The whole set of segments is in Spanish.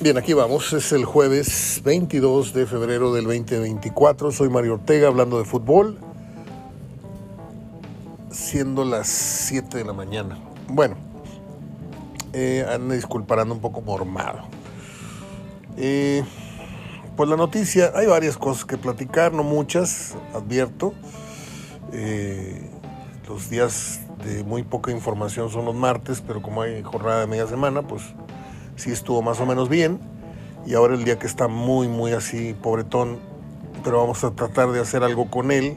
Bien, aquí vamos. Es el jueves 22 de febrero del 2024. Soy Mario Ortega hablando de fútbol. Siendo las 7 de la mañana. Bueno, eh, ando disculparando un poco mormado. Eh, pues la noticia, hay varias cosas que platicar, no muchas, advierto. Eh, los días de muy poca información son los martes, pero como hay jornada de media semana, pues sí estuvo más o menos bien. Y ahora el día que está muy, muy así, pobretón, pero vamos a tratar de hacer algo con él,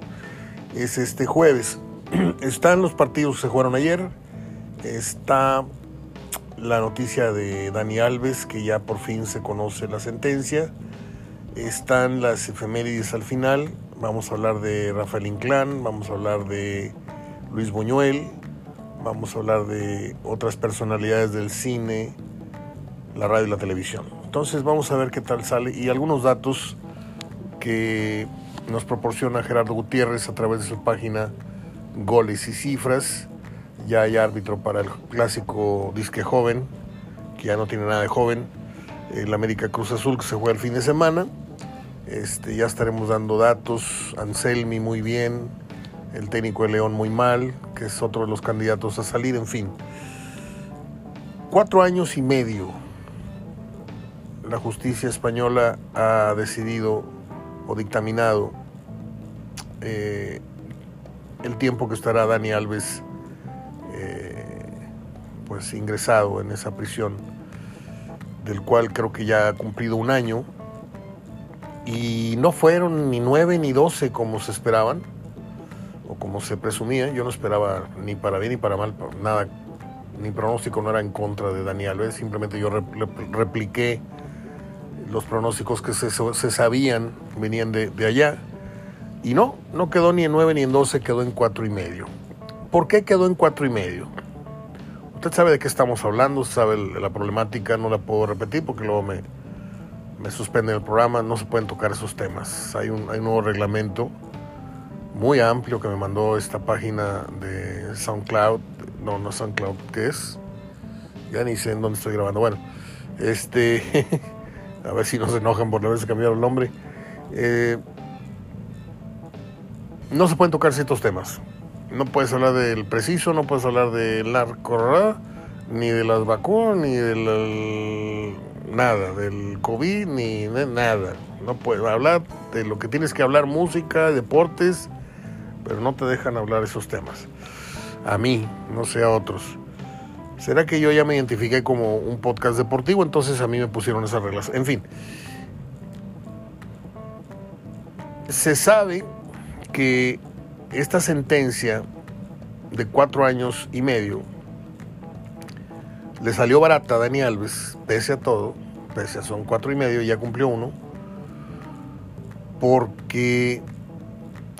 es este jueves. Están los partidos que se jugaron ayer. Está la noticia de Dani Alves, que ya por fin se conoce la sentencia. Están las efemérides al final. Vamos a hablar de Rafael Inclán, vamos a hablar de Luis Buñuel, vamos a hablar de otras personalidades del cine, la radio y la televisión. Entonces vamos a ver qué tal sale y algunos datos que nos proporciona Gerardo Gutiérrez a través de su página Goles y Cifras. Ya hay árbitro para el clásico disque joven, que ya no tiene nada de joven. El América Cruz Azul que se juega el fin de semana. Este, ya estaremos dando datos. Anselmi muy bien. El técnico de León muy mal, que es otro de los candidatos a salir. En fin. Cuatro años y medio la justicia española ha decidido o dictaminado eh, el tiempo que estará Dani Alves eh, pues ingresado en esa prisión, del cual creo que ya ha cumplido un año, y no fueron ni nueve ni doce como se esperaban, o como se presumía, yo no esperaba ni para bien ni para mal, nada, mi pronóstico no era en contra de Dani Alves, simplemente yo repliqué los pronósticos que se, sabían venían de, allá. Y no, no quedó ni en 9 ni en 12, quedó en 4 y medio. ¿Por qué quedó en 4 y medio? Usted sabe de qué estamos hablando, sabe la problemática, no la puedo repetir porque luego me, me suspenden el programa, no se pueden tocar esos temas. Hay un, hay un nuevo reglamento muy amplio que me mandó esta página de SoundCloud, no, no SoundCloud, ¿qué es? Ya ni sé en dónde estoy grabando. Bueno, este a ver si no se enojan por haberse cambiado el nombre. Eh, no se pueden tocar ciertos temas. No puedes hablar del preciso, no puedes hablar del narco, ni de las vacunas, ni del nada, del COVID, ni de nada. No puedes hablar de lo que tienes que hablar, música, deportes, pero no te dejan hablar esos temas. A mí, no sé a otros. ¿Será que yo ya me identifiqué como un podcast deportivo? Entonces a mí me pusieron esas reglas. En fin. Se sabe que esta sentencia de cuatro años y medio le salió barata a Dani Alves, pese a todo, pese a son cuatro y medio, ya cumplió uno, porque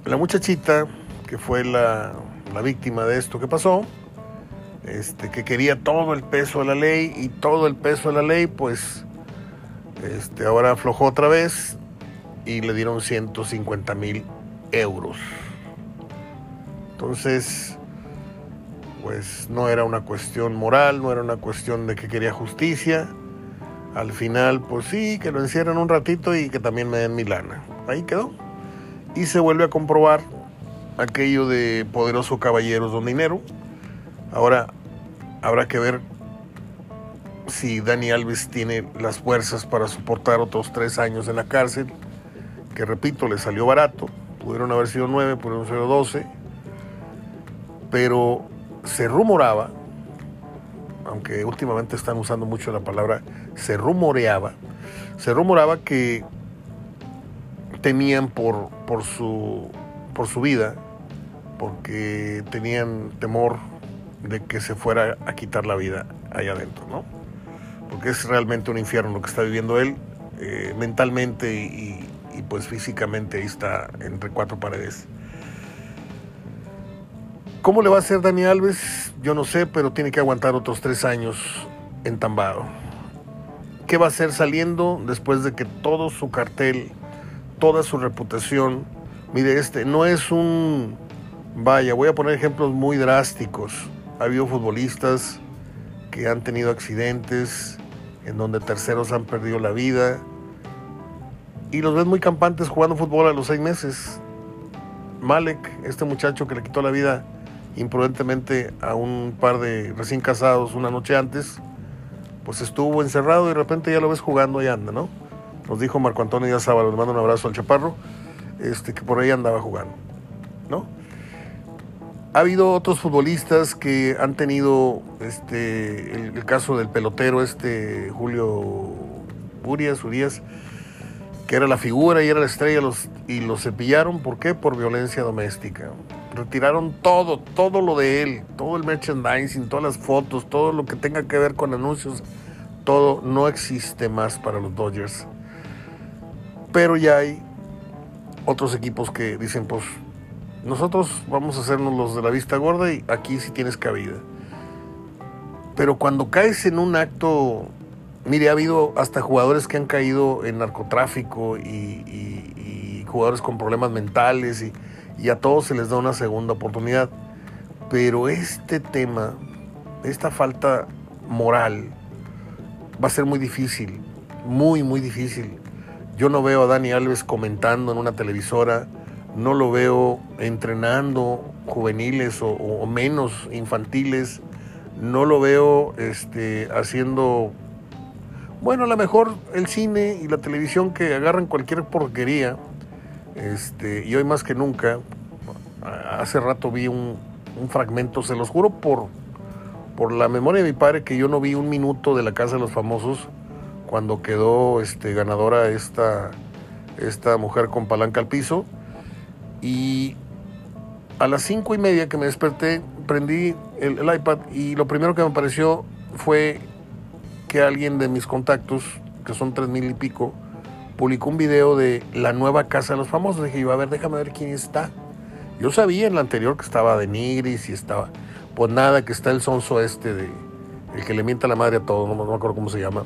la muchachita que fue la, la víctima de esto que pasó, este, que quería todo el peso de la ley y todo el peso de la ley, pues este, ahora aflojó otra vez y le dieron 150 mil euros. Entonces, pues no era una cuestión moral, no era una cuestión de que quería justicia. Al final, pues sí, que lo encierren un ratito y que también me den mi lana. Ahí quedó. Y se vuelve a comprobar aquello de poderoso caballeros don dinero Ahora habrá que ver si Dani Alves tiene las fuerzas para soportar otros tres años en la cárcel, que repito, le salió barato, pudieron haber sido nueve, pudieron ser doce, pero se rumoraba, aunque últimamente están usando mucho la palabra, se rumoreaba, se rumoraba que temían por, por, su, por su vida, porque tenían temor de que se fuera a quitar la vida allá adentro, ¿no? Porque es realmente un infierno lo que está viviendo él, eh, mentalmente y, pues físicamente ahí está entre cuatro paredes. ¿Cómo le va a hacer Dani Alves? Yo no sé, pero tiene que aguantar otros tres años entambado. ¿Qué va a hacer saliendo después de que todo su cartel, toda su reputación, mire, este no es un, vaya, voy a poner ejemplos muy drásticos, ha habido futbolistas que han tenido accidentes en donde terceros han perdido la vida. Y los ves muy campantes jugando fútbol a los seis meses. Malek, este muchacho que le quitó la vida imprudentemente a un par de recién casados una noche antes, pues estuvo encerrado y de repente ya lo ves jugando y anda, ¿no? Nos dijo Marco Antonio Díaz Sábalo, le mando un abrazo al chaparro, este, que por ahí andaba jugando, ¿no? Ha habido otros futbolistas que han tenido este, el, caso del pelotero, este Julio Urias, Urias, que era la figura y era la estrella, y lo cepillaron, ¿por qué? Por violencia doméstica. Retiraron todo, todo lo de él, todo el merchandising, todas las fotos, todo lo que tenga que ver con anuncios, todo no existe más para los Dodgers. Pero ya hay otros equipos que dicen, pues nosotros vamos a hacernos los de la vista gorda y aquí sí tienes cabida. Pero cuando caes en un acto, mire, ha habido hasta jugadores que han caído en narcotráfico y, jugadores con problemas mentales y, y a todos se les da una segunda oportunidad. Pero este tema, esta falta moral, va a ser muy difícil, muy, muy difícil. Yo no veo a Dani Alves comentando en una televisora no lo veo entrenando juveniles o, menos infantiles, no lo veo este, haciendo, bueno, a lo mejor el cine y la televisión que agarran cualquier porquería, este, y hoy más que nunca, hace rato vi un, fragmento, se los juro por, por la memoria de mi padre, que yo no vi un minuto de la Casa de los Famosos cuando quedó este, ganadora esta, esta mujer con palanca al piso y a las cinco y media que me desperté, prendí el, iPad y lo primero que me apareció fue que alguien de mis contactos, que son tres mil y pico, publicó un video de la nueva casa de los famosos. Dije yo, a ver, déjame ver quién está. Yo sabía en la anterior que estaba de Nigris y estaba, pues nada, que está el sonso este de, el que le mienta la madre a todo, no, no me acuerdo cómo se llama,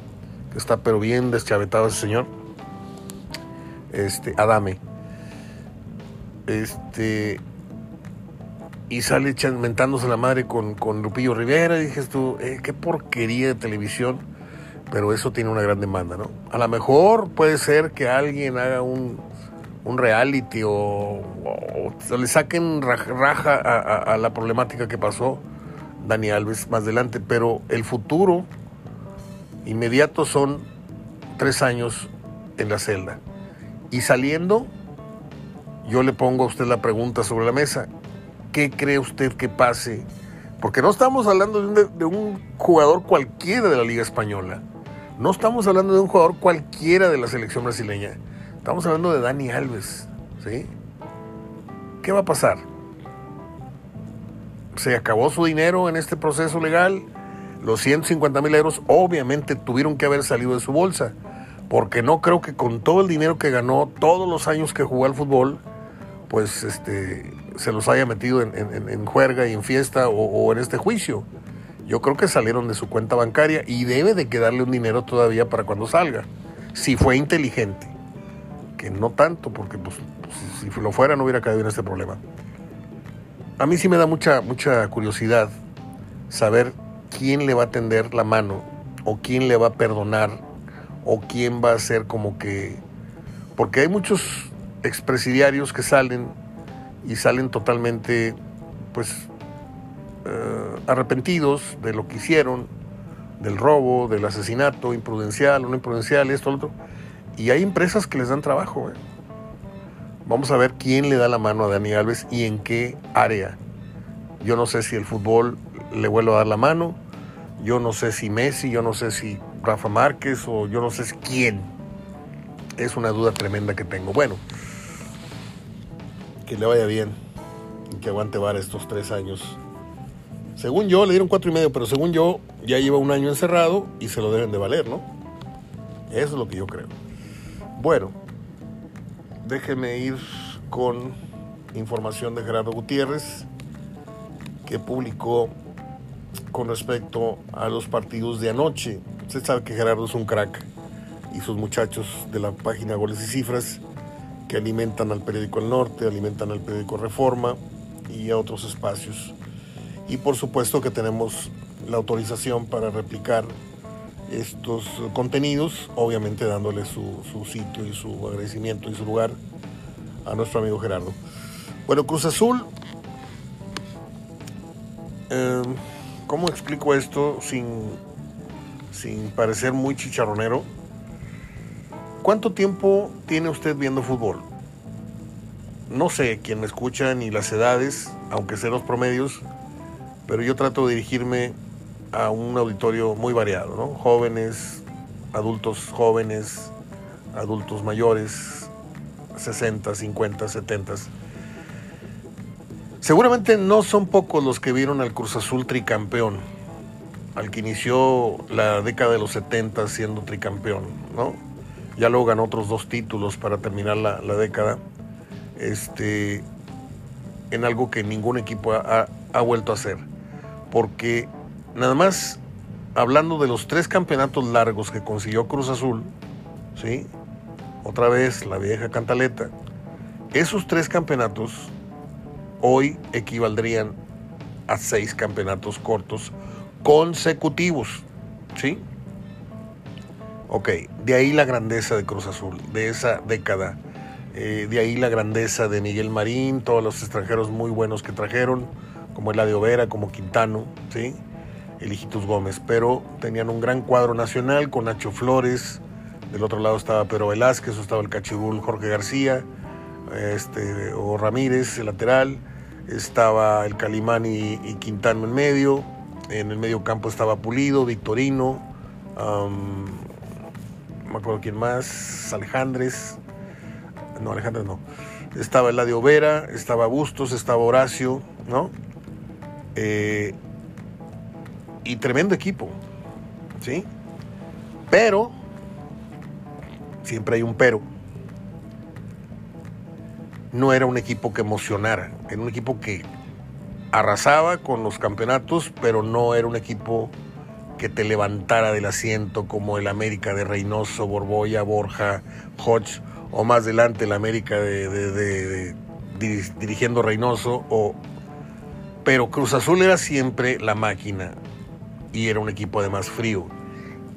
que está pero bien deschavetado ese señor, este, Adame. Este. Y sale mentándose la madre con, con Lupillo Rivera. Y dices tú, eh, qué porquería de televisión. Pero eso tiene una gran demanda, ¿no? A lo mejor puede ser que alguien haga un, un reality o, le saquen raja, a, a, la problemática que pasó Dani Alves más adelante. Pero el futuro inmediato son tres años en la celda. Y saliendo yo le pongo a usted la pregunta sobre la mesa. ¿Qué cree usted que pase? Porque no estamos hablando de un, jugador cualquiera de la Liga Española. No estamos hablando de un jugador cualquiera de la selección brasileña. Estamos hablando de Dani Alves. ¿sí? ¿Qué va a pasar? Se acabó su dinero en este proceso legal. Los 150 mil euros obviamente tuvieron que haber salido de su bolsa. Porque no creo que con todo el dinero que ganó todos los años que jugó al fútbol, pues este, se los haya metido en, juerga y en fiesta o, en este juicio. Yo creo que salieron de su cuenta bancaria y debe de quedarle un dinero todavía para cuando salga, si fue inteligente. Que no tanto, porque pues, si, lo fuera no hubiera caído en este problema. A mí sí me da mucha, mucha curiosidad saber quién le va a tender la mano o quién le va a perdonar o quién va a ser como que... Porque hay muchos expresidiarios que salen y salen totalmente pues eh, arrepentidos de lo que hicieron, del robo, del asesinato imprudencial, no imprudencial, esto, lo otro. Y hay empresas que les dan trabajo. Eh. Vamos a ver quién le da la mano a Dani Alves y en qué área. Yo no sé si el fútbol le vuelve a dar la mano, yo no sé si Messi, yo no sé si Rafa Márquez o yo no sé quién. Es una duda tremenda que tengo. Bueno, que le vaya bien y que aguante vara estos tres años. Según yo, le dieron cuatro y medio, pero según yo, ya lleva un año encerrado y se lo deben de valer, ¿no? Eso es lo que yo creo. Bueno, déjeme ir con información de Gerardo Gutiérrez, que publicó con respecto a los partidos de anoche. Usted sabe que Gerardo es un crack y sus muchachos de la página Goles y Cifras que alimentan al periódico El Norte, alimentan al periódico Reforma y a otros espacios. Y por supuesto que tenemos la autorización para replicar estos contenidos, obviamente dándole su, sitio y su agradecimiento y su lugar a nuestro amigo Gerardo. Bueno, Cruz Azul, em, ¿cómo explico esto sin, sin parecer muy chicharronero? ¿Cuánto tiempo tiene usted viendo fútbol? No sé quién me escucha ni las edades, aunque sé los promedios, pero yo trato de dirigirme a un auditorio muy variado, ¿no? Jóvenes, adultos jóvenes, adultos mayores, 60, 50, 70. Seguramente no son pocos los que vieron al Cruz Azul tricampeón, al que inició la década de los 70 siendo tricampeón, ¿no? Ya luego ganó otros dos títulos para terminar la, década, este, en algo que ningún equipo ha, ha vuelto a hacer. Porque nada más hablando de los tres campeonatos largos que consiguió Cruz Azul, ¿sí? Otra vez la vieja cantaleta. Esos tres campeonatos hoy equivaldrían a seis campeonatos cortos consecutivos, ¿sí? Ok, de ahí la grandeza de Cruz Azul, de esa década. Eh, de ahí la grandeza de Miguel Marín, todos los extranjeros muy buenos que trajeron, como Eladio Vera, como Quintano, ¿sí? el Gómez, pero tenían un gran cuadro nacional con Nacho Flores, del otro lado estaba Pedro Velázquez, estaba el cachibul Jorge García, este, o Ramírez, el lateral, estaba el Calimán y, Quintano en medio, en el medio campo estaba Pulido, Victorino, me acuerdo quién más, Alejandres, no, Alejandres no, estaba Eladio Vera, estaba Bustos, estaba Horacio, ¿no? Eh, y tremendo equipo, ¿sí? Pero, siempre hay un pero, no era un equipo que emocionara, era un equipo que arrasaba con los campeonatos, pero no era un equipo que te levantara del asiento como el América de Reynoso, Borboya, Borja, Hodge, o más adelante el América de, dirigiendo Reynoso, o, pero Cruz Azul era siempre la máquina, y era un equipo además frío.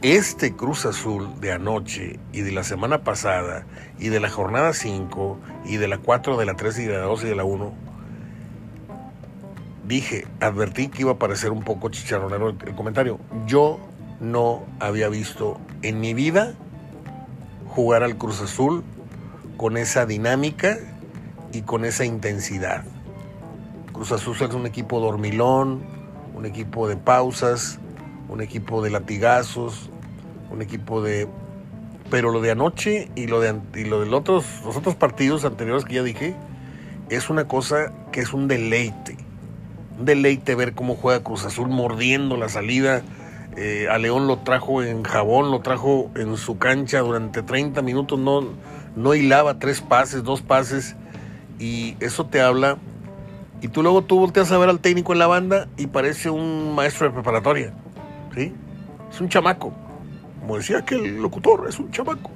Este Cruz Azul de anoche y de la semana pasada y de la jornada 5 y de la 4, de la 3 y de la 2 y de la 1, dije, advertí que iba a parecer un poco chicharronero el, comentario. Yo no había visto en mi vida jugar al Cruz Azul con esa dinámica y con esa intensidad. Cruz Azul es un equipo dormilón, un equipo de pausas, un equipo de latigazos, un equipo de... Pero lo de anoche y lo de, y lo de otros, los otros partidos anteriores que ya dije, es una cosa que es un deleite. Deleite ver cómo juega Cruz Azul mordiendo la salida. Eh, a León lo trajo en jabón, lo trajo en su cancha durante 30 minutos, no, no hilaba tres pases, dos pases, y eso te habla. Y tú luego tú volteas a ver al técnico en la banda y parece un maestro de preparatoria. Es un chamaco. Como decía aquel locutor, es un chamaco.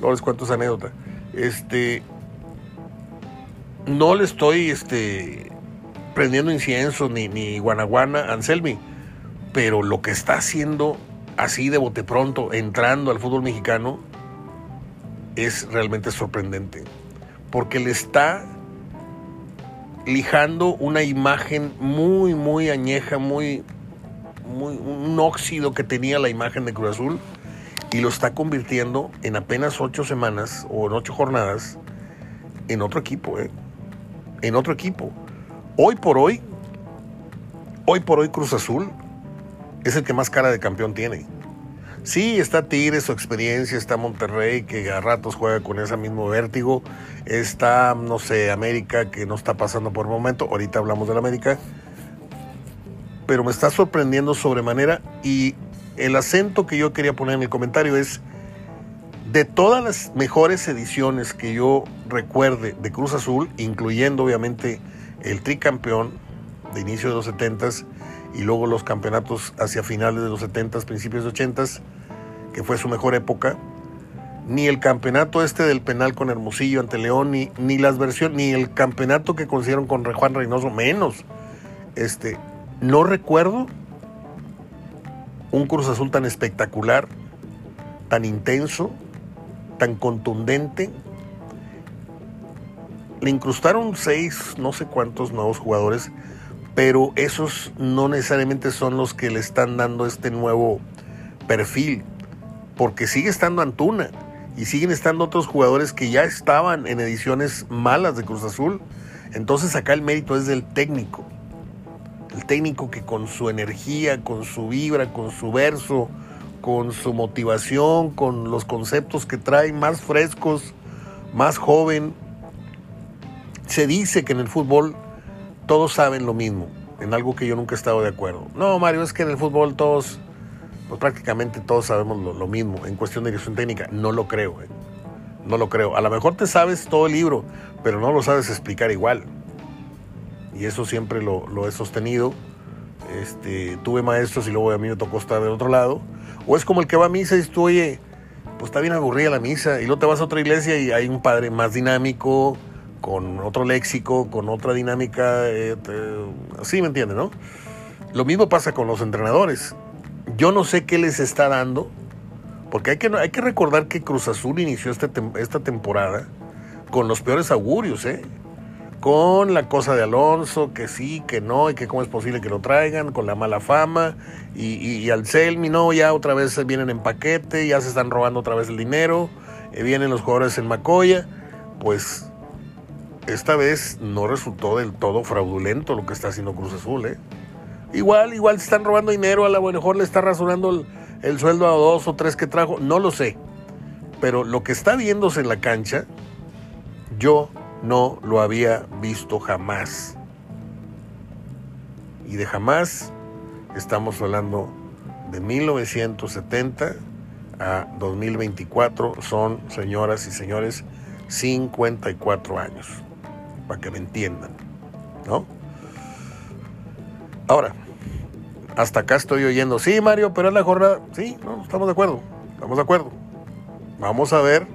No les cuento esa anécdota. Este. No le estoy este, prendiendo incienso ni, ni guanaguana Anselmi, pero lo que está haciendo así de bote pronto, entrando al fútbol mexicano, es realmente sorprendente. Porque le está lijando una imagen muy, muy añeja, muy, un óxido que tenía la imagen de Cruz Azul y lo está convirtiendo en apenas ocho semanas o en ocho jornadas en otro equipo, ¿eh? en otro equipo. Hoy por hoy, hoy por hoy Cruz Azul es el que más cara de campeón tiene. Sí, está Tigres, su experiencia, está Monterrey, que a ratos juega con ese mismo vértigo, está, no sé, América, que no está pasando por el momento, ahorita hablamos de la América, pero me está sorprendiendo sobremanera y el acento que yo quería poner en el comentario es, de todas las mejores ediciones que yo recuerde de Cruz Azul, incluyendo obviamente el tricampeón de inicio de los 70s y luego los campeonatos hacia finales de los 70s, principios de 80s, que fue su mejor época, ni el campeonato este del penal con Hermosillo ante León, ni, ni las versiones, ni el campeonato que consiguieron con Juan Reynoso, menos. Este, no recuerdo un Cruz Azul tan espectacular, tan intenso, tan contundente. Incrustaron seis, no sé cuántos nuevos jugadores, pero esos no necesariamente son los que le están dando este nuevo perfil, porque sigue estando Antuna y siguen estando otros jugadores que ya estaban en ediciones malas de Cruz Azul. Entonces acá el mérito es del técnico. El técnico que con su energía, con su vibra, con su verso, con su motivación, con los conceptos que trae más frescos, más joven, se dice que en el fútbol todos saben lo mismo, en algo que yo nunca he estado de acuerdo. No, Mario, es que en el fútbol todos, pues prácticamente todos sabemos lo, mismo en cuestión de dirección técnica. No lo creo, eh. no lo creo. A lo mejor te sabes todo el libro, pero no lo sabes explicar igual y eso siempre lo, he sostenido. Este, tuve maestros y luego a mí me tocó estar del otro lado. O es como el que va a misa y tú, oye, pues está bien aburrida la misa. Y luego te vas a otra iglesia y hay un padre más dinámico, con otro léxico, con otra dinámica. Eh, así me entiende, ¿no? Lo mismo pasa con los entrenadores. Yo no sé qué les está dando, porque hay que, hay que recordar que Cruz Azul inició este, esta temporada con los peores augurios, ¿eh? con la cosa de Alonso, que sí, que no, y que cómo es posible que lo traigan, con la mala fama, y, y, al Selmi, no, ya otra vez vienen en paquete, ya se están robando otra vez el dinero, eh, vienen los jugadores en Macoya, pues esta vez no resultó del todo fraudulento lo que está haciendo Cruz Azul, ¿eh? Igual, igual están robando dinero, a lo mejor le está rasurando el, el sueldo a dos o tres que trajo, no lo sé, pero lo que está viéndose en la cancha, yo no lo había visto jamás. Y de jamás estamos hablando de 1970 a 2024. Son, señoras y señores, 54 años. Para que me entiendan. ¿No? Ahora, hasta acá estoy oyendo, sí, Mario, pero es la jornada. Sí, no, estamos de acuerdo. Estamos de acuerdo. Vamos a ver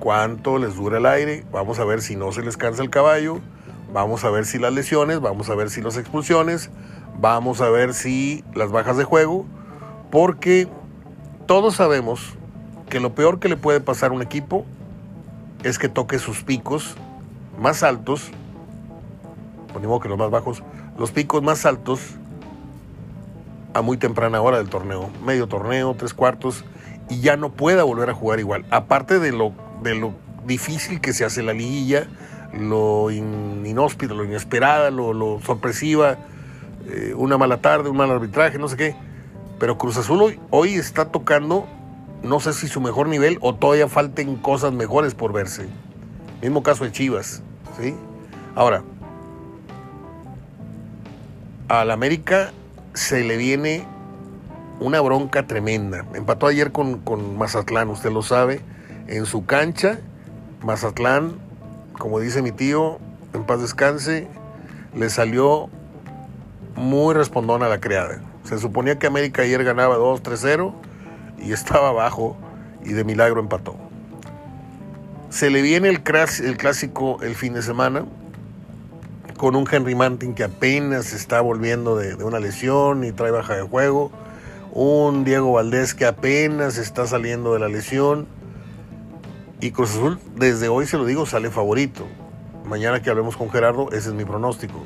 cuánto les dura el aire, vamos a ver si no se les cansa el caballo, vamos a ver si las lesiones, vamos a ver si las expulsiones, vamos a ver si las bajas de juego, porque todos sabemos que lo peor que le puede pasar a un equipo es que toque sus picos más altos, ponemos que los más bajos, los picos más altos a muy temprana hora del torneo, medio torneo, tres cuartos, y ya no pueda volver a jugar igual. Aparte de lo de lo difícil que se hace la liguilla, lo inhóspito, lo inesperada, lo, sorpresiva, eh, una mala tarde, un mal arbitraje, no sé qué. Pero Cruz Azul hoy, está tocando, no sé si su mejor nivel o todavía falten cosas mejores por verse. Mismo caso de Chivas, ¿sí? Ahora, al América se le viene una bronca tremenda. Empató ayer con, con Mazatlán, usted lo sabe en su cancha. Mazatlán, como dice mi tío, en paz descanse, le salió muy respondón a la criada. Se suponía que América ayer ganaba 2-3-0 y estaba abajo y de milagro empató. Se le viene el, clásico el fin de semana con un Henry Mantin que apenas está volviendo de, de, una lesión y trae baja de juego. Un Diego Valdés que apenas está saliendo de la lesión y Cruz Azul, desde hoy se lo digo, sale favorito. Mañana que hablemos con Gerardo, ese es mi pronóstico.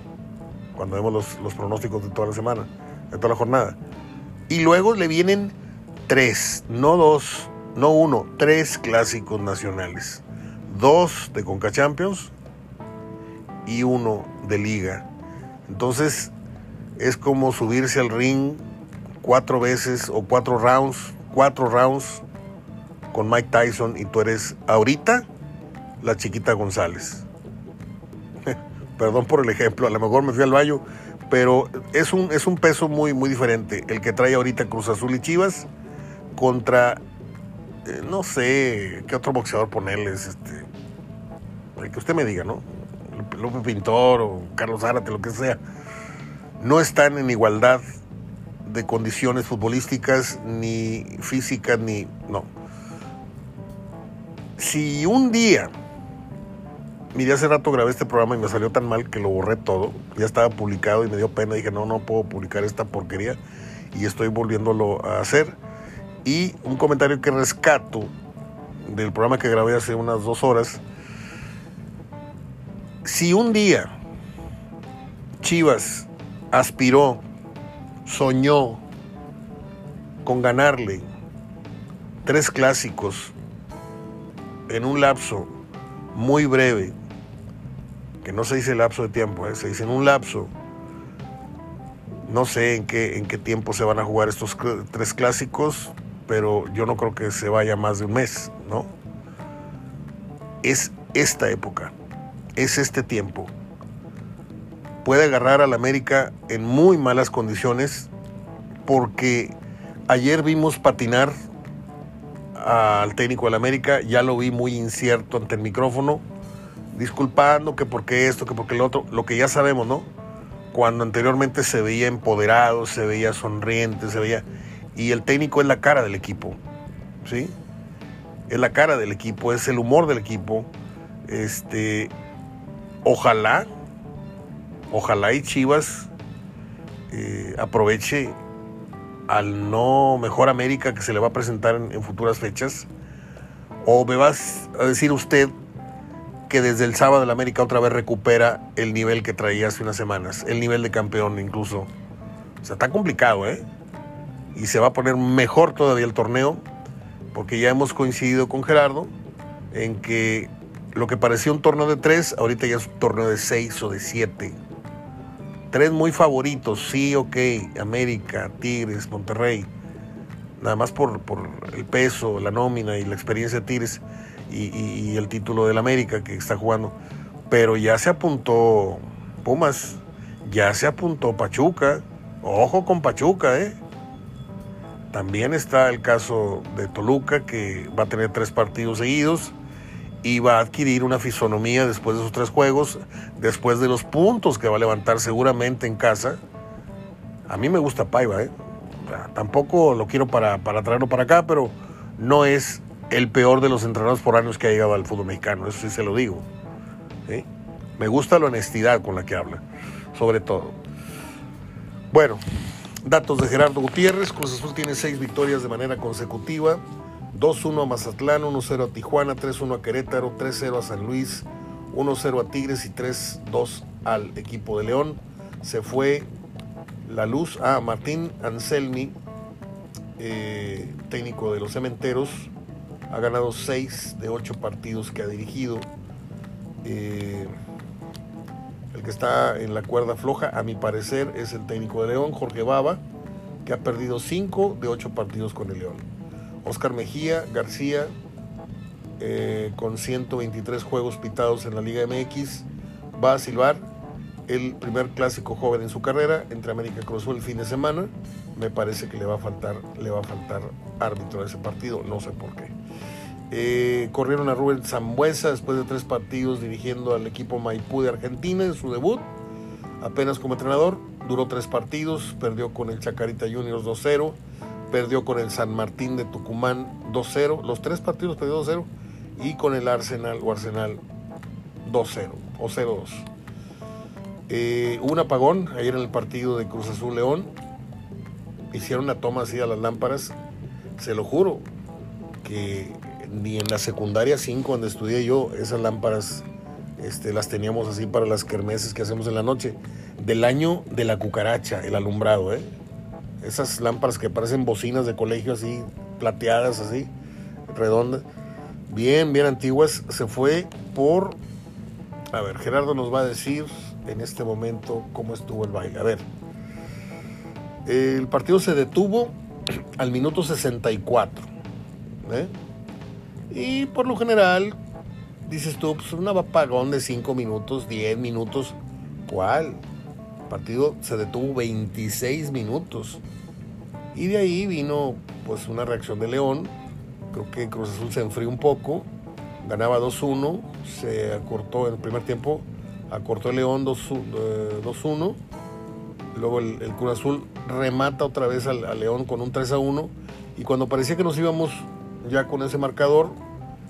Cuando vemos los, pronósticos de toda la semana, de toda la jornada. Y luego le vienen tres, no dos, no uno, tres clásicos nacionales. Dos de Conca Champions y uno de Liga. Entonces es como subirse al ring cuatro veces o cuatro rounds, cuatro rounds con Mike Tyson y tú eres ahorita la chiquita González. Perdón por el ejemplo, a lo mejor me fui al baño, pero es un, es un peso muy, muy diferente el que trae ahorita Cruz Azul y Chivas contra, eh, no sé, qué otro boxeador ponerles, este, que usted me diga, ¿no? López Pintor o Carlos Zárate, lo que sea. No están en igualdad de condiciones futbolísticas, ni físicas, ni. No si un día, mire, hace rato grabé este programa y me salió tan mal que lo borré todo, ya estaba publicado y me dio pena, dije, no, no puedo publicar esta porquería. y estoy volviéndolo a hacer. Y un comentario que rescato del programa que grabé hace unas dos horas. Si un día Chivas aspiró, soñó con ganarle tres clásicos en un lapso muy breve, que no se dice lapso de tiempo, ¿eh? se dice en un lapso, no sé en qué, en qué tiempo se van a jugar estos tres clásicos, pero yo no creo que se vaya más de un mes, ¿no? Es esta época, es este tiempo. Puede agarrar al América en muy malas condiciones porque ayer vimos patinar al técnico del América, ya lo vi muy incierto ante el micrófono, disculpando que porque esto, que porque lo otro, lo que ya sabemos, ¿no? Cuando anteriormente se veía empoderado, se veía sonriente, se veía y el técnico es la cara del equipo, ¿sí? Es la cara del equipo, es el humor del equipo. Este, ojalá, ojalá y Chivas eh, aproveche al no mejor América que se le va a presentar en, futuras fechas. O me vas a decir usted que desde el sábado el América otra vez recupera el nivel que traía hace unas semanas, el nivel de campeón incluso. O sea, está complicado, ¿eh? Y se va a poner mejor todavía el torneo, porque ya hemos coincidido con Gerardo en que lo que parecía un torneo de tres, ahorita ya es un torneo de seis o de siete. Tres muy favoritos, sí, ok, América, Tigres, Monterrey, nada más por, por el peso, la nómina y la experiencia de Tigres y, y el título del América que está jugando. Pero ya se apuntó Pumas, ya se apuntó Pachuca, ojo con Pachuca, ¿eh? También está el caso de Toluca, que va a tener tres partidos seguidos y va a adquirir una fisonomía después de esos tres juegos, después de los puntos que va a levantar seguramente en casa. A mí me gusta Paiva, ¿eh? tampoco lo quiero para, para traerlo para acá, pero no es el peor de los entrenadores por años que ha llegado al fútbol mexicano, eso sí se lo digo. Me gusta la honestidad con la que habla, sobre todo. Bueno, Datos de Gerardo Gutiérrez, Cruz Azul tiene seis victorias de manera consecutiva. 2-1 a Mazatlán, 1-0 a Tijuana, 3-1 a Querétaro, 3-0 a San Luis, 1-0 a Tigres y 3-2 al equipo de León. Se fue la luz a Martín Anselmi, eh, técnico de los Cementeros. Ha ganado 6 de 8 partidos que ha dirigido. Eh, que está en la cuerda floja, a mi parecer, es el técnico de León, Jorge Baba, que ha perdido 5 de 8 partidos con el León. Oscar Mejía García, eh, con 123 juegos pitados en la Liga MX, va a silbar el primer clásico joven en su carrera entre América Cruz el fin de semana. Me parece que le va a faltar, le va a faltar árbitro a ese partido, no sé por qué. Eh, corrieron a Rubén Zambuesa después de tres partidos dirigiendo al equipo Maipú de Argentina en su debut. Apenas como entrenador, duró tres partidos, perdió con el Chacarita Juniors 2-0, perdió con el San Martín de Tucumán 2-0, los tres partidos perdió 2-0 y con el Arsenal o Arsenal 2-0 o 0-2. Eh, un apagón ayer en el partido de Cruz Azul León. Hicieron una toma así a las lámparas. Se lo juro que ni en la secundaria 5 donde estudié yo, esas lámparas este, las teníamos así para las kermeses que hacemos en la noche. Del año de la cucaracha, el alumbrado, ¿eh? Esas lámparas que parecen bocinas de colegio así, plateadas así, redondas. Bien, bien antiguas. Se fue por... A ver, Gerardo nos va a decir en este momento cómo estuvo el baile. A ver. El partido se detuvo al minuto 64. ¿eh? Y por lo general, dices tú, pues un apagón de 5 minutos, 10 minutos. ¿Cuál? El partido se detuvo 26 minutos. Y de ahí vino pues una reacción de León. Creo que Cruz Azul se enfrió un poco. Ganaba 2-1. Se acortó en el primer tiempo. Acortó el León 2-1. Eh, Luego el, Cruz Azul remata otra vez al, al León con un 3-1. Y cuando parecía que nos íbamos ya con ese marcador,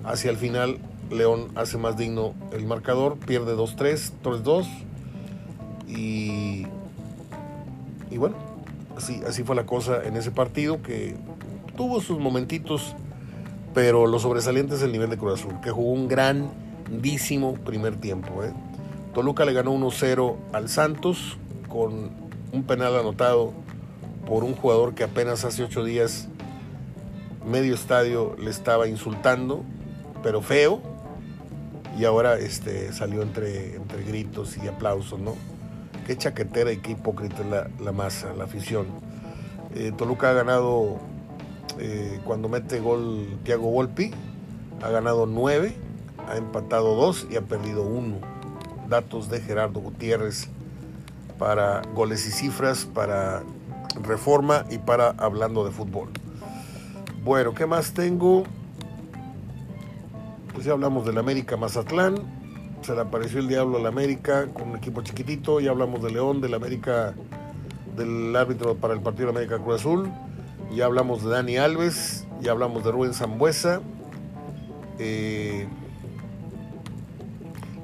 hacia el final León hace más digno el marcador, pierde 2-3, 3-2 y, y bueno, Así, así fue la cosa en ese partido que tuvo sus momentitos, pero lo sobresaliente es el nivel de Cruz Azul, que jugó un grandísimo primer tiempo. ¿eh? Toluca le ganó 1-0 al Santos con un penal anotado por un jugador que apenas hace ocho días medio estadio le estaba insultando, pero feo, y ahora este, salió entre, entre gritos y aplausos, ¿no? Qué chaquetera y qué hipócrita es la, la masa, la afición. Eh, Toluca ha ganado, eh, cuando mete gol Thiago Volpi, ha ganado nueve, ha empatado dos y ha perdido uno. Datos de Gerardo Gutiérrez para goles y cifras, para reforma y para hablando de fútbol. Bueno, ¿qué más tengo? Pues ya hablamos del América Mazatlán, se le apareció el diablo al América con un equipo chiquitito, ya hablamos de León, del América, del árbitro para el partido de América Cruz Azul, ya hablamos de Dani Alves, ya hablamos de Rubén Zambuesa. Eh,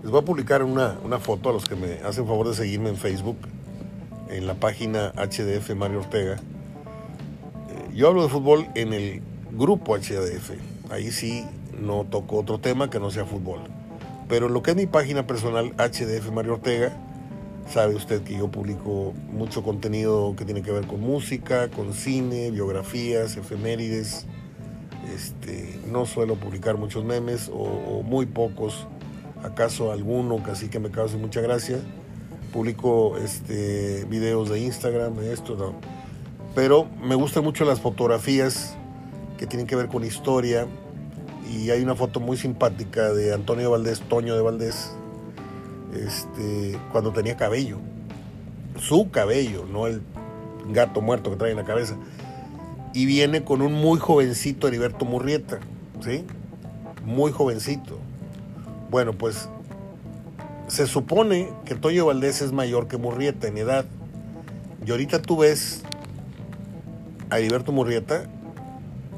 les voy a publicar una, una foto a los que me hacen favor de seguirme en Facebook, en la página HDF Mario Ortega. Eh, yo hablo de fútbol en el grupo HDF. Ahí sí no toco otro tema que no sea fútbol. Pero lo que es mi página personal, HDF Mario Ortega, sabe usted que yo publico mucho contenido que tiene que ver con música, con cine, biografías, efemérides. Este, no suelo publicar muchos memes o, o muy pocos, acaso alguno casi que me cause mucha gracia. Publico este, videos de Instagram, de esto, no. Pero me gustan mucho las fotografías que tienen que ver con historia, y hay una foto muy simpática de Antonio Valdés, Toño de Valdés, este, cuando tenía cabello. Su cabello, no el gato muerto que trae en la cabeza. Y viene con un muy jovencito Heriberto Murrieta, ¿sí? Muy jovencito. Bueno, pues se supone que Toño Valdés es mayor que Murrieta en edad. Y ahorita tú ves a Heriberto Murrieta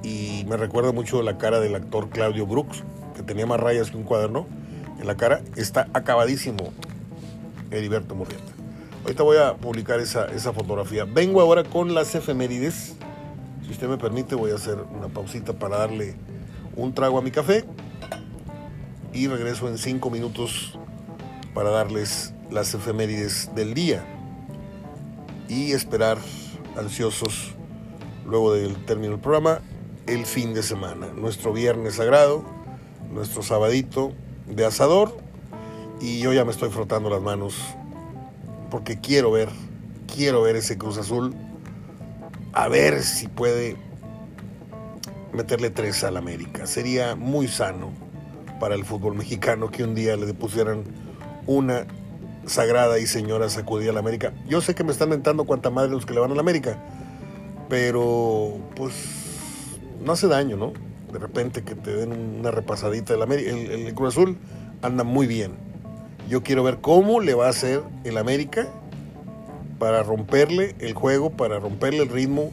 y me recuerda mucho la cara del actor Claudio Brooks, que tenía más rayas que un cuaderno en la cara. Está acabadísimo Heriberto Murrieta. Ahorita voy a publicar esa, esa fotografía. Vengo ahora con las efemérides. Si usted me permite, voy a hacer una pausita para darle un trago a mi café. Y regreso en cinco minutos para darles las efemérides del día. Y esperar ansiosos luego del término del programa el fin de semana, nuestro viernes sagrado, nuestro sabadito de asador y yo ya me estoy frotando las manos porque quiero ver, quiero ver ese Cruz Azul, a ver si puede meterle tres al América. Sería muy sano para el fútbol mexicano que un día le pusieran una sagrada y señora sacudida al América. Yo sé que me están mentando cuánta madre los que le van al América, pero pues no hace daño, ¿no? De repente que te den una repasadita. El, el, el Cruz Azul anda muy bien. Yo quiero ver cómo le va a hacer el América para romperle el juego, para romperle el ritmo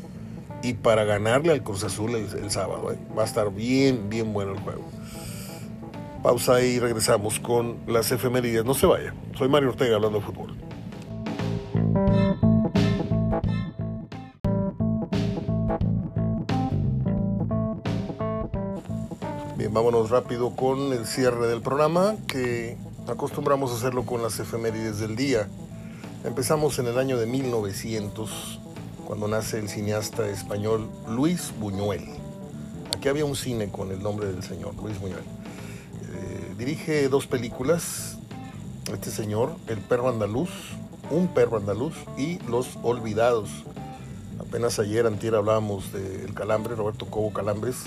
y para ganarle al Cruz Azul el, sábado. ¿eh? Va a estar bien, bien bueno el juego. Pausa y regresamos con las efemérides. No se vaya. Soy Mario Ortega hablando de fútbol. Vámonos rápido con el cierre del programa, que acostumbramos a hacerlo con las efemérides del día. Empezamos en el año de 1900, cuando nace el cineasta español Luis Buñuel. Aquí había un cine con el nombre del señor, Luis Buñuel. Eh, dirige dos películas, este señor, El perro andaluz, Un perro andaluz y Los olvidados. Apenas ayer, antier, hablábamos del Calambre, Roberto Cobo Calambres,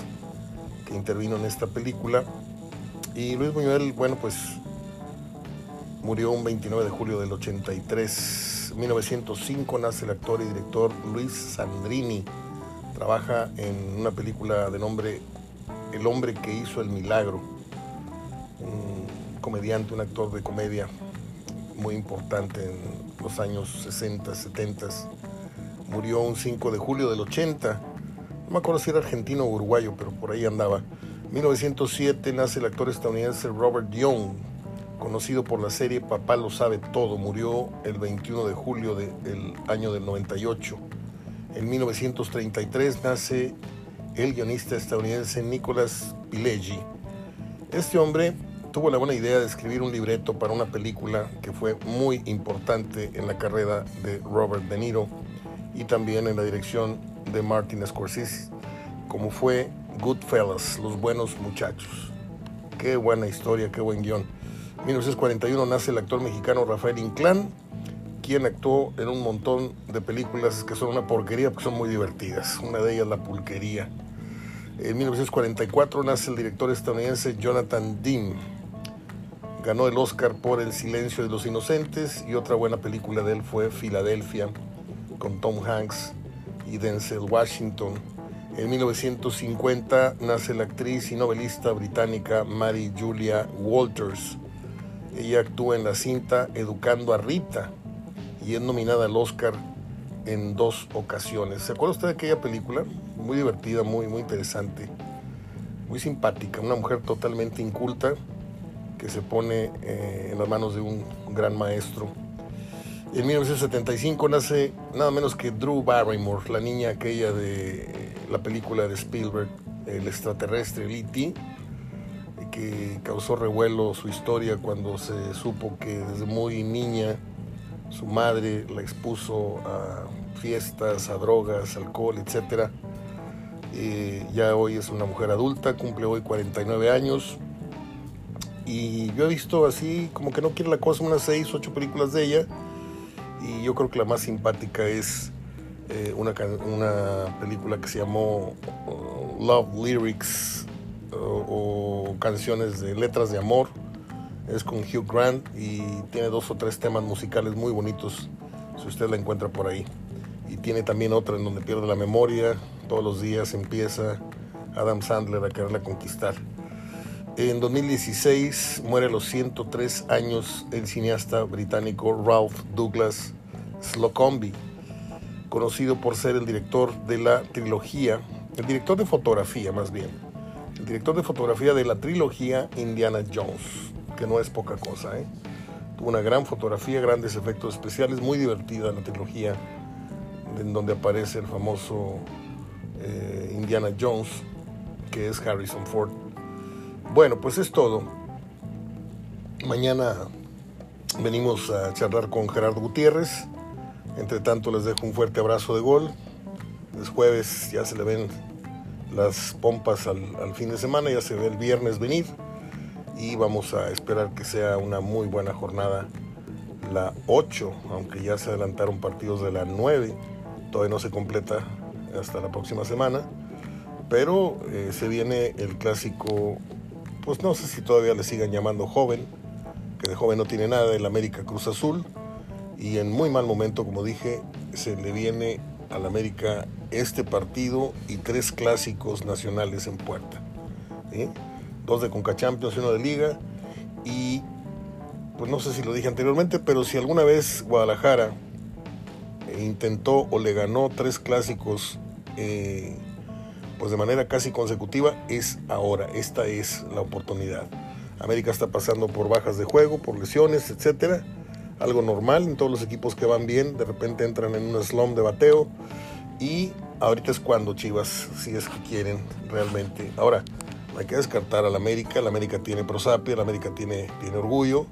intervino en esta película. Y Luis Buñuel, bueno, pues murió un 29 de julio del 83. 1905 nace el actor y director Luis Sandrini. Trabaja en una película de nombre El hombre que hizo el milagro. Un comediante, un actor de comedia muy importante en los años 60, 70. Murió un 5 de julio del 80 no me acuerdo si era argentino o uruguayo, pero por ahí andaba. 1907 nace el actor estadounidense Robert Young, conocido por la serie Papá lo sabe todo. Murió el 21 de julio del año del 98. En 1933 nace el guionista estadounidense Nicholas Pileggi. Este hombre tuvo la buena idea de escribir un libreto para una película que fue muy importante en la carrera de Robert De Niro y también en la dirección de Martin Scorsese, como fue Goodfellas, Los Buenos Muchachos. Qué buena historia, qué buen guion. En 1941 nace el actor mexicano Rafael Inclán, quien actuó en un montón de películas que son una porquería, porque son muy divertidas. Una de ellas, La Pulquería. En 1944 nace el director estadounidense Jonathan Dean. Ganó el Oscar por El silencio de los inocentes y otra buena película de él fue Filadelfia con Tom Hanks y Denzel Washington. En 1950 nace la actriz y novelista británica Mary Julia Walters. Ella actúa en la cinta Educando a Rita y es nominada al Oscar en dos ocasiones. ¿Se acuerda usted de aquella película? Muy divertida, muy, muy interesante, muy simpática. Una mujer totalmente inculta que se pone eh, en las manos de un gran maestro. En 1975 nace nada menos que Drew Barrymore, la niña aquella de la película de Spielberg, El extraterrestre, E.T., que causó revuelo su historia cuando se supo que desde muy niña su madre la expuso a fiestas, a drogas, alcohol, etc. Eh, ya hoy es una mujer adulta, cumple hoy 49 años. Y yo he visto así, como que no quiere la cosa, unas 6, 8 películas de ella. Yo creo que la más simpática es eh, una, una, película que se llamó uh, Love Lyrics o canciones de letras de amor es con Hugh Grant y tiene dos o tres temas musicales muy bonitos, si usted la encuentra por ahí. Y tiene también otra en donde pierde la memoria, todos los días empieza Adam Sandler a quererla conquistar. En 2016 muere a los 103 años el cineasta británico Ralph Douglas Slocombe, conocido por ser el director de la trilogía, el director de fotografía más bien, el director de fotografía de la trilogía Indiana Jones que no es poca cosa. ¿eh? Tuvo una gran fotografía, grandes efectos especiales, muy divertida la trilogía en donde aparece el famoso eh, Indiana Jones, que es Harrison Ford. Bueno, pues es todo. Mañana venimos a charlar con Gerardo Gutiérrez. Entre tanto les dejo un fuerte abrazo de gol. Es jueves, ya se le ven las pompas al, fin de semana, ya se ve el viernes venir. Y vamos a esperar que sea una muy buena jornada la 8, aunque ya se adelantaron partidos de la 9, todavía no se completa hasta la próxima semana, pero eh, se viene el clásico, pues no sé si todavía le sigan llamando joven, que de joven no tiene nada, el América Cruz Azul, y en muy mal momento, como dije, se le viene al América este partido y tres clásicos nacionales en puerta dos de Conca Champions y uno de Liga. Y pues no sé si lo dije anteriormente, pero si alguna vez Guadalajara intentó o le ganó tres clásicos eh, pues de manera casi consecutiva, es ahora, esta es la oportunidad. América está pasando por bajas de juego, por lesiones, etcétera. Algo normal en todos los equipos que van bien, de repente entran en un slum de bateo y ahorita es cuando Chivas, si es que quieren realmente. Ahora, hay que descartar al América. El América tiene prosapia, el América tiene, tiene orgullo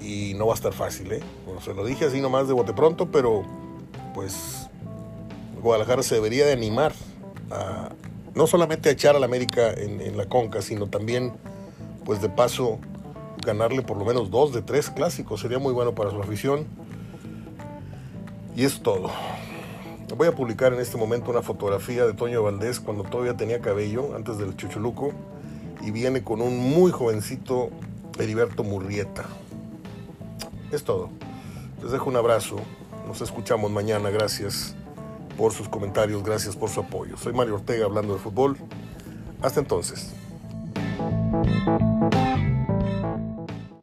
y no va a estar fácil. ¿eh? se lo dije así nomás de bote pronto, pero pues Guadalajara se debería de animar a no solamente a echar al América en, en la conca, sino también pues de paso ganarle por lo menos dos de tres clásicos. Sería muy bueno para su afición. Y es todo. Voy a publicar en este momento una fotografía de Toño Valdés cuando todavía tenía cabello, antes del chuchuluco, y viene con un muy jovencito Heriberto Murrieta. Es todo. Les dejo un abrazo. Nos escuchamos mañana. Gracias por sus comentarios, gracias por su apoyo. Soy Mario Ortega hablando de fútbol. Hasta entonces.